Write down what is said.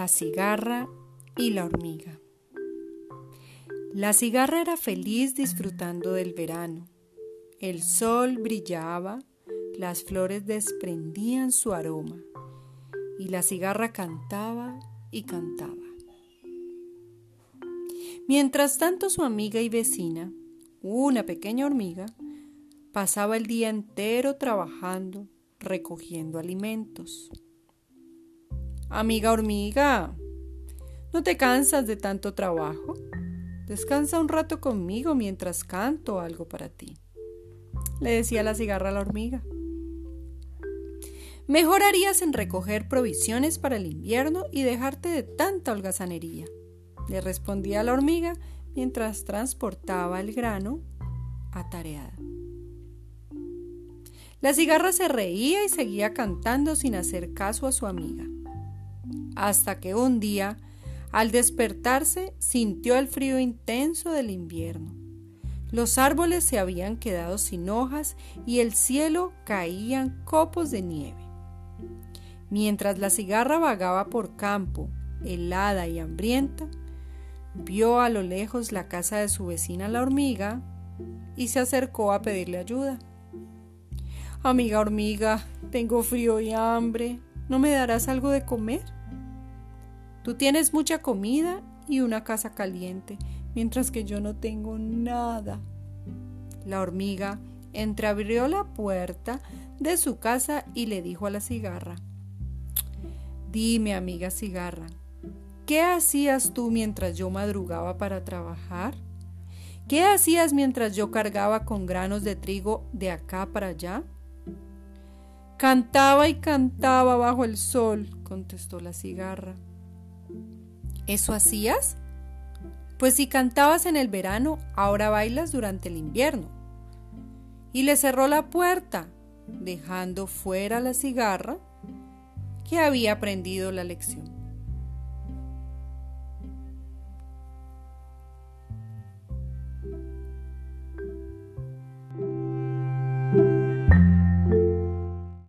La cigarra y la hormiga. La cigarra era feliz disfrutando del verano. El sol brillaba, las flores desprendían su aroma y la cigarra cantaba y cantaba. Mientras tanto su amiga y vecina, una pequeña hormiga, pasaba el día entero trabajando, recogiendo alimentos. Amiga hormiga, ¿no te cansas de tanto trabajo? Descansa un rato conmigo mientras canto algo para ti. Le decía la cigarra a la hormiga. Mejor harías en recoger provisiones para el invierno y dejarte de tanta holgazanería, le respondía la hormiga mientras transportaba el grano atareada. La cigarra se reía y seguía cantando sin hacer caso a su amiga hasta que un día, al despertarse, sintió el frío intenso del invierno. Los árboles se habían quedado sin hojas y el cielo caían copos de nieve. Mientras la cigarra vagaba por campo, helada y hambrienta, vio a lo lejos la casa de su vecina la hormiga y se acercó a pedirle ayuda. Amiga hormiga, tengo frío y hambre, ¿no me darás algo de comer? Tú tienes mucha comida y una casa caliente, mientras que yo no tengo nada. La hormiga entreabrió la puerta de su casa y le dijo a la cigarra, Dime, amiga cigarra, ¿qué hacías tú mientras yo madrugaba para trabajar? ¿Qué hacías mientras yo cargaba con granos de trigo de acá para allá? Cantaba y cantaba bajo el sol, contestó la cigarra. ¿Eso hacías? Pues si cantabas en el verano, ahora bailas durante el invierno. Y le cerró la puerta, dejando fuera la cigarra que había aprendido la lección.